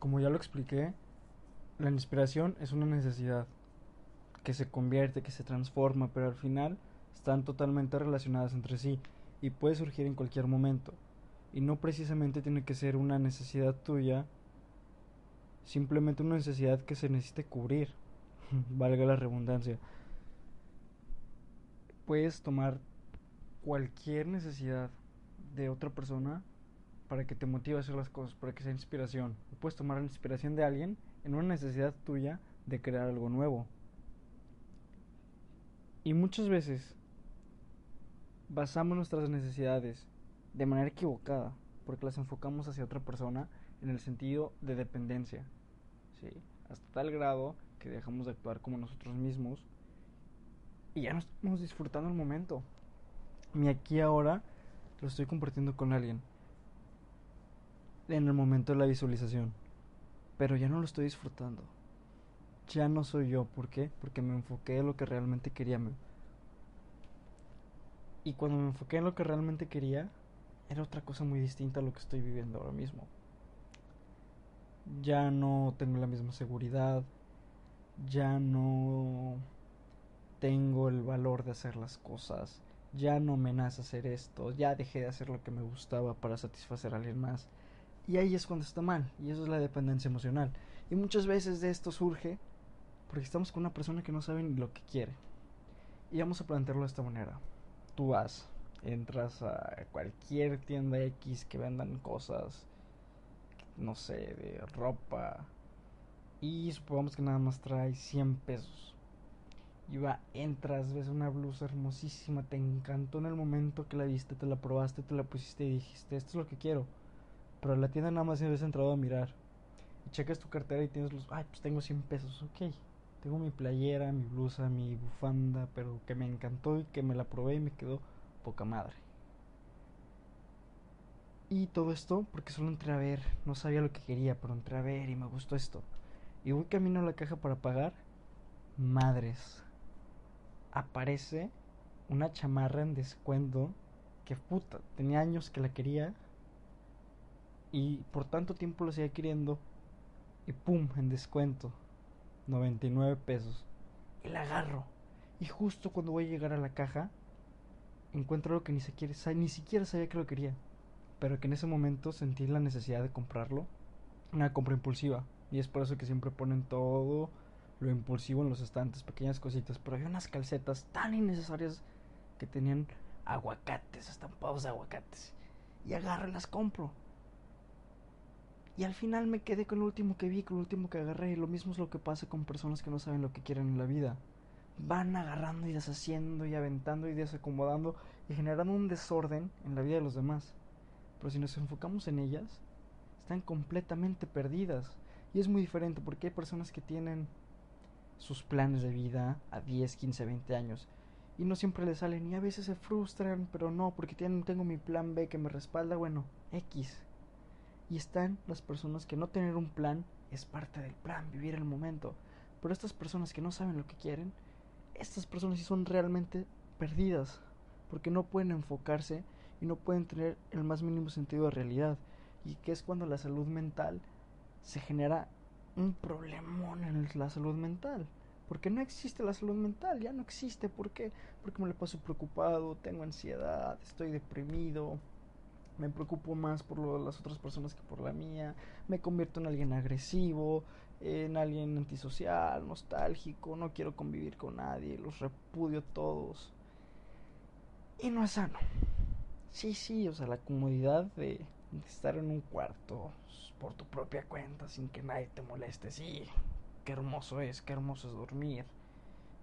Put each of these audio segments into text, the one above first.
Como ya lo expliqué, la inspiración es una necesidad que se convierte, que se transforma, pero al final están totalmente relacionadas entre sí y puede surgir en cualquier momento. Y no precisamente tiene que ser una necesidad tuya, simplemente una necesidad que se necesite cubrir, valga la redundancia. Puedes tomar cualquier necesidad de otra persona para que te motive a hacer las cosas, para que sea inspiración. puedes tomar la inspiración de alguien en una necesidad tuya de crear algo nuevo. Y muchas veces basamos nuestras necesidades de manera equivocada, porque las enfocamos hacia otra persona en el sentido de dependencia. ¿sí? Hasta tal grado que dejamos de actuar como nosotros mismos y ya no estamos disfrutando el momento. Mi aquí ahora lo estoy compartiendo con alguien en el momento de la visualización. Pero ya no lo estoy disfrutando. Ya no soy yo. ¿Por qué? Porque me enfoqué en lo que realmente quería. Y cuando me enfoqué en lo que realmente quería, era otra cosa muy distinta a lo que estoy viviendo ahora mismo. Ya no tengo la misma seguridad. Ya no tengo el valor de hacer las cosas. Ya no me nace hacer esto. Ya dejé de hacer lo que me gustaba para satisfacer a alguien más. Y ahí es cuando está mal, y eso es la dependencia emocional. Y muchas veces de esto surge porque estamos con una persona que no sabe ni lo que quiere. Y vamos a plantearlo de esta manera. Tú vas, entras a cualquier tienda X que vendan cosas, no sé, de ropa, y supongamos que nada más trae 100 pesos. Y va, entras, ves una blusa hermosísima, te encantó en el momento que la viste, te la probaste, te la pusiste y dijiste, esto es lo que quiero pero en la tienda nada más habías entrado a mirar. Y checas tu cartera y tienes los. Ay, pues tengo 100 pesos, ok. Tengo mi playera, mi blusa, mi bufanda, pero que me encantó y que me la probé y me quedó poca madre. Y todo esto porque solo entré a ver, no sabía lo que quería, pero entré a ver y me gustó esto. Y voy camino a la caja para pagar. Madres. Aparece una chamarra en descuento que puta, tenía años que la quería y por tanto tiempo lo seguía queriendo. Y pum, en descuento. 99 pesos. Y la agarro. Y justo cuando voy a llegar a la caja, encuentro lo que ni siquiera, ni siquiera sabía que lo quería. Pero que en ese momento sentí la necesidad de comprarlo. Una compra impulsiva. Y es por eso que siempre ponen todo lo impulsivo en los estantes, pequeñas cositas. Pero había unas calcetas tan innecesarias que tenían aguacates, estampados de aguacates. Y agarro y las compro. Y al final me quedé con lo último que vi, con lo último que agarré. Y lo mismo es lo que pasa con personas que no saben lo que quieren en la vida. Van agarrando y deshaciendo y aventando y desacomodando y generando un desorden en la vida de los demás. Pero si nos enfocamos en ellas, están completamente perdidas. Y es muy diferente porque hay personas que tienen sus planes de vida a 10, 15, 20 años y no siempre les salen y a veces se frustran, pero no, porque tienen, tengo mi plan B que me respalda, bueno, X. Y están las personas que no tener un plan es parte del plan, vivir el momento. Pero estas personas que no saben lo que quieren, estas personas sí son realmente perdidas, porque no pueden enfocarse y no pueden tener el más mínimo sentido de realidad. Y que es cuando la salud mental se genera un problemón en la salud mental. Porque no existe la salud mental, ya no existe. ¿Por qué? Porque me le paso preocupado, tengo ansiedad, estoy deprimido, me preocupo más por lo de las otras personas que por la mía, me convierto en alguien agresivo, en alguien antisocial, nostálgico, no quiero convivir con nadie, los repudio todos. Y no es sano. Sí, sí, o sea, la comodidad de, estar en un cuarto por tu propia cuenta sin que nadie te moleste, sí, qué hermoso es, qué hermoso es dormir,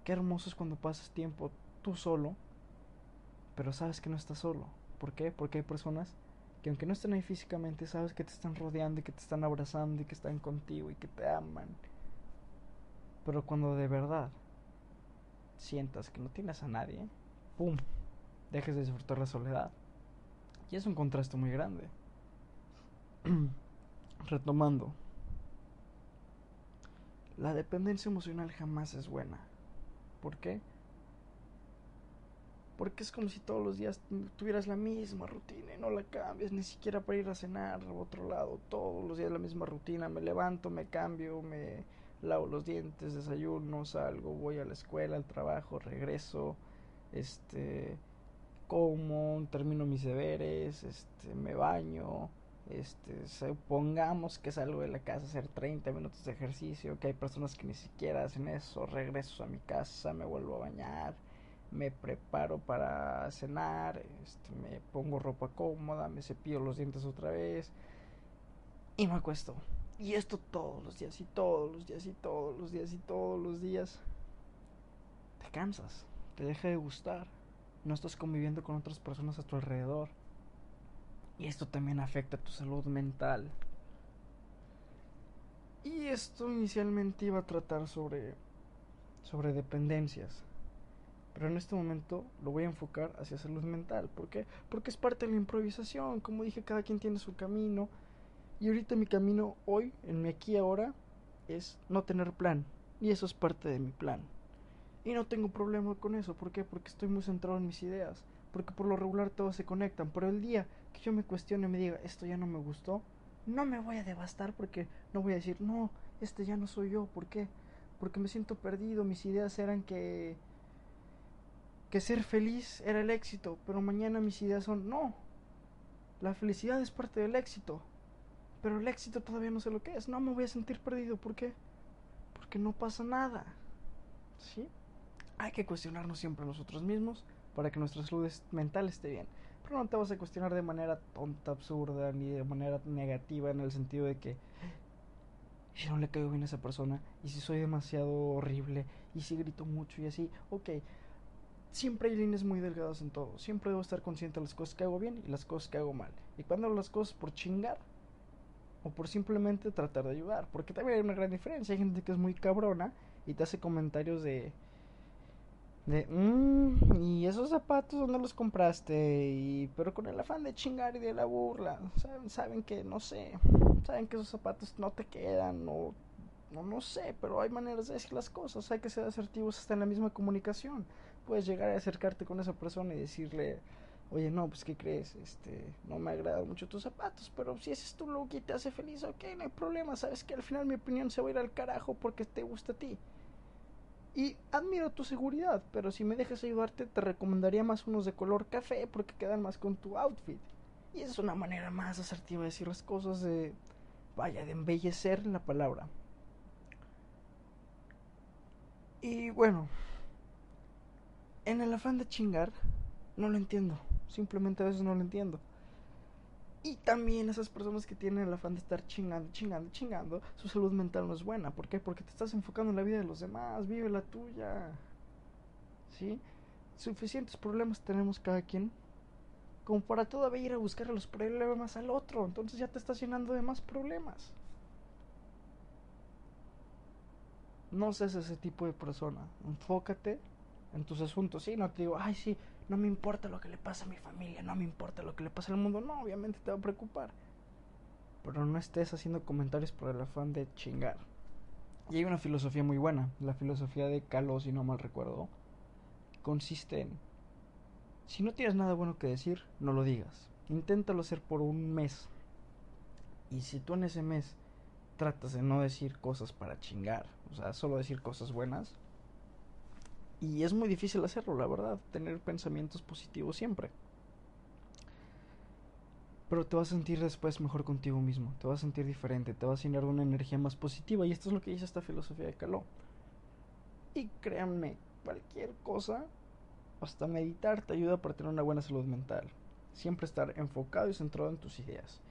qué hermoso es cuando pasas tiempo tú solo, pero sabes que no estás solo. ¿Por qué? Porque hay personas que aunque no estén ahí físicamente, sabes que te están rodeando y que te están abrazando y que están contigo y que te aman. Pero cuando de verdad sientas que no tienes a nadie, ¡pum! Dejes de disfrutar la soledad. Y es un contraste muy grande. Retomando. La dependencia emocional jamás es buena. ¿Por qué? Porque es como si todos los días tuvieras la misma rutina y no la cambias, ni siquiera para ir a cenar a otro lado. Todos los días la misma rutina. Me levanto, me cambio, me lavo los dientes, desayuno, salgo, voy a la escuela, al trabajo, regreso, este, como, termino mis deberes, este, me baño, este, supongamos que salgo de la casa a hacer 30 minutos de ejercicio, que hay personas que ni siquiera hacen eso, regreso a mi casa, me vuelvo a bañar, me preparo para cenar, este, me pongo ropa cómoda, me cepillo los dientes otra vez y me acuesto. Y esto todos los días y todos los días y todos los días y todos los días. Te cansas, te deja de gustar, no estás conviviendo con otras personas a tu alrededor. Y esto también afecta a tu salud mental. Y esto inicialmente iba a tratar sobre sobre dependencias. Pero en este momento lo voy a enfocar hacia salud mental. ¿Por qué? Porque es parte de la improvisación. Como dije, cada quien tiene su camino. Y ahorita mi camino hoy, en mi aquí ahora, es no tener plan. Y eso es parte de mi plan. Y no tengo problema con eso. ¿Por qué? Porque estoy muy centrado en mis ideas. Porque por lo regular todos se conectan. Pero el día que yo me cuestione y me diga, esto ya no me gustó, no me voy a devastar porque no voy a decir, no, este ya no soy yo. ¿Por qué? Porque me siento perdido. Mis ideas eran que que ser feliz era el éxito, pero mañana mis ideas son no. La felicidad es parte del éxito, pero el éxito todavía no sé lo que es. No me voy a sentir perdido, ¿por qué? Porque no pasa nada. ¿Sí? Hay que cuestionarnos siempre a nosotros mismos para que nuestra salud mental esté bien. Pero no te vas a cuestionar de manera tonta, absurda, ni de manera negativa en el sentido de que ¿y si no le caigo bien a esa persona, y si soy demasiado horrible, y si grito mucho y así, ok, siempre hay líneas muy delgadas en todo. Siempre debo estar consciente de las cosas que hago bien y las cosas que hago mal. Y cuando hago las cosas por chingar o por simplemente tratar de ayudar. Porque también hay una gran diferencia. Hay gente que es muy cabrona y te hace comentarios de. De, mmm, y esos zapatos, ¿dónde los compraste? Y, pero con el afán de chingar y de la burla. Saben, saben que, no sé, saben que esos zapatos no te quedan, o no, no sé, pero hay maneras de decir las cosas. Hay que ser asertivos hasta en la misma comunicación puedes llegar a acercarte con esa persona y decirle, oye, no, pues, ¿qué crees? Este, no me agradan mucho tus zapatos, pero si ese es tu look y te hace feliz, ok, no hay problema, sabes que al final mi opinión se va a ir al carajo porque te gusta a ti. Y admiro tu seguridad, pero si me dejas ayudarte, te recomendaría más unos de color café porque quedan más con tu outfit. Y es una manera más asertiva de decir las cosas de, vaya, de embellecer la palabra. Y bueno, en el afán de chingar, no lo entiendo. Simplemente a veces no lo entiendo. Y también esas personas que tienen el afán de estar chingando, chingando, chingando, su salud mental no es buena. ¿Por qué? Porque te estás enfocando en la vida de los demás, vive la tuya. ¿Sí? Suficientes problemas tenemos cada quien como para todavía ir a buscar los problemas al otro. Entonces ya te estás llenando de más problemas. No seas ese tipo de persona. Enfócate en tus asuntos. Sí, no te digo, ay, sí, no me importa lo que le pasa a mi familia, no me importa lo que le pasa al mundo. No, obviamente te va a preocupar. Pero no estés haciendo comentarios por el afán de chingar. Y hay una filosofía muy buena, la filosofía de Calo, si no mal recuerdo. Consiste en, si no tienes nada bueno que decir, no lo digas. Inténtalo hacer por un mes. Y si tú en ese mes tratas de no decir cosas para chingar, o sea, solo decir cosas buenas, y es muy difícil hacerlo, la verdad, tener pensamientos positivos siempre. Pero te vas a sentir después mejor contigo mismo, te vas a sentir diferente, te vas a llenar de una energía más positiva y esto es lo que dice esta filosofía de Caló. Y créanme, cualquier cosa, hasta meditar te ayuda para tener una buena salud mental. Siempre estar enfocado y centrado en tus ideas.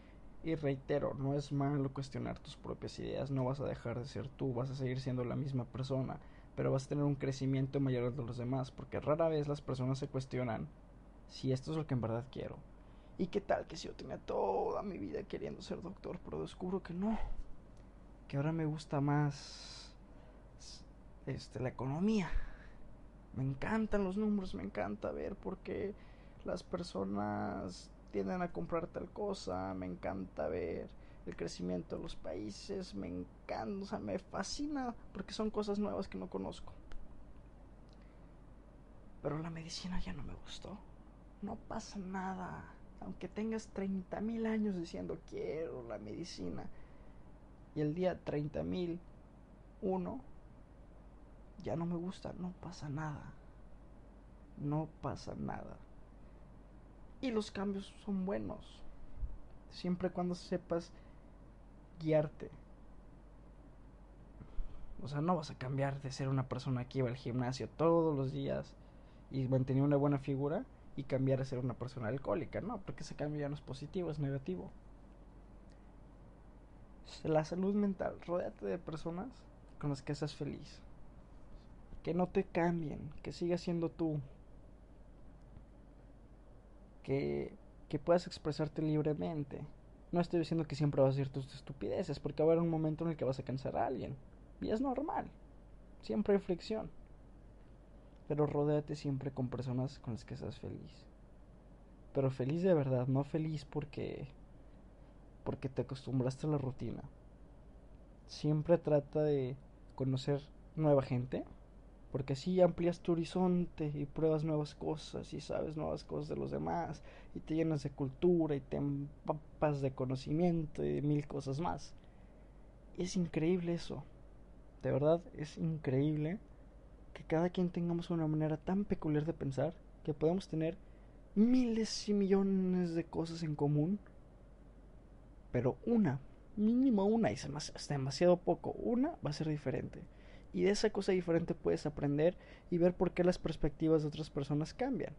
Y reitero, no es malo cuestionar tus propias ideas, no vas a dejar de ser tú, vas a seguir siendo la misma persona pero vas a tener un crecimiento mayor de los demás, porque rara vez las personas se cuestionan si esto es lo que en verdad quiero. ¿Y qué tal que si yo tenía toda mi vida queriendo ser doctor, pero descubro que no? Que ahora me gusta más este la economía. Me encantan los números, me encanta ver por qué las personas tienden a comprar tal cosa, me encanta ver el crecimiento de los países, me encanta, o sea, me fascina porque son cosas nuevas que no conozco. Pero la medicina ya no me gustó. No pasa nada. Aunque tengas 30 mil años diciendo quiero la medicina y el día 30 mil uno ya no me gusta, no pasa nada. No pasa nada. Y los cambios son buenos. Siempre cuando sepas guiarte. O sea, no vas a cambiar de ser una persona que iba al gimnasio todos los días y mantenía una buena figura y cambiar a ser una persona alcohólica, no, porque ese cambio ya no es positivo, es negativo. La salud mental, rodéate de personas con las que seas feliz. Que no te cambien, que sigas siendo tú. Que, que puedas expresarte libremente. No estoy diciendo que siempre vas a decir tus estupideces, porque va a haber un momento en el que vas a cansar a alguien. Y es normal. Siempre hay fricción. Pero rodéate siempre con personas con las que seas feliz. Pero feliz de verdad, no feliz porque porque te acostumbraste a la rutina. Siempre trata de conocer nueva gente, porque así amplias tu horizonte y pruebas nuevas cosas y sabes nuevas cosas de los demás y te llenas de cultura y te empapas de conocimiento y mil cosas más. es increíble eso. De verdad es increíble que cada quien tengamos una manera tan peculiar de pensar que podemos tener miles y millones de cosas en común, pero una, mínimo una, y es demasiado poco, una va a ser diferente. Y de esa cosa diferente puedes aprender y ver por qué las perspectivas de otras personas cambian.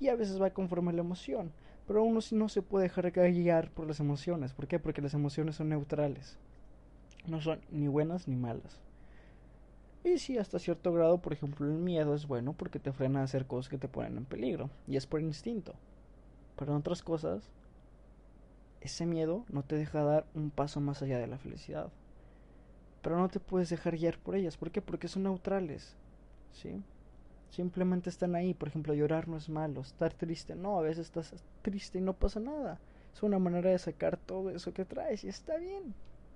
Y a veces va conforme la emoción, pero uno no se puede dejar guiar por las emociones. ¿Por qué? Porque las emociones son neutrales. No son ni buenas ni malas. Y sí, hasta cierto grado, por ejemplo, el miedo es bueno porque te frena a hacer cosas que te ponen en peligro. Y es por instinto. Pero en otras cosas, ese miedo no te deja dar un paso más allá de la felicidad. Pero no te puedes dejar guiar por ellas. ¿Por qué? Porque son neutrales. ¿Sí? Simplemente están ahí. Por ejemplo, llorar no es malo. Estar triste, no. A veces estás triste y no pasa nada. Es una manera de sacar todo eso que traes y está bien.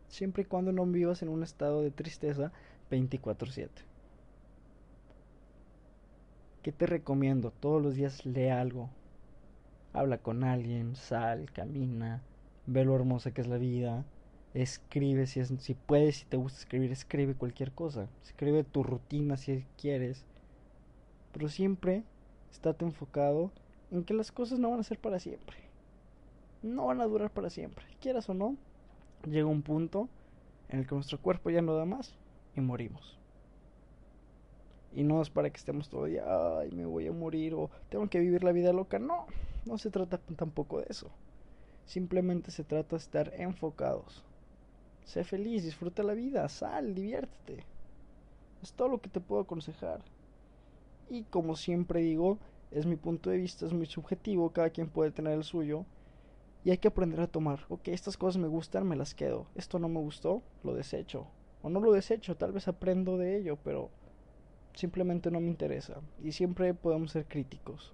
Siempre y cuando no vivas en un estado de tristeza 24/7. ¿Qué te recomiendo? Todos los días lee algo. Habla con alguien, sal, camina, ve lo hermosa que es la vida. Escribe si, es, si puedes, si te gusta escribir, escribe cualquier cosa. Escribe tu rutina si quieres. Pero siempre estate enfocado en que las cosas no van a ser para siempre. No van a durar para siempre. Quieras o no, llega un punto en el que nuestro cuerpo ya no da más y morimos. Y no es para que estemos todo día, ay, me voy a morir o tengo que vivir la vida loca. No, no se trata tampoco de eso. Simplemente se trata de estar enfocados. Sé feliz, disfruta la vida, sal, diviértete. Es todo lo que te puedo aconsejar. Y como siempre digo, es mi punto de vista, es muy subjetivo, cada quien puede tener el suyo. Y hay que aprender a tomar, ok, estas cosas me gustan, me las quedo. Esto no me gustó, lo desecho o no lo desecho, tal vez aprendo de ello, pero simplemente no me interesa. Y siempre podemos ser críticos.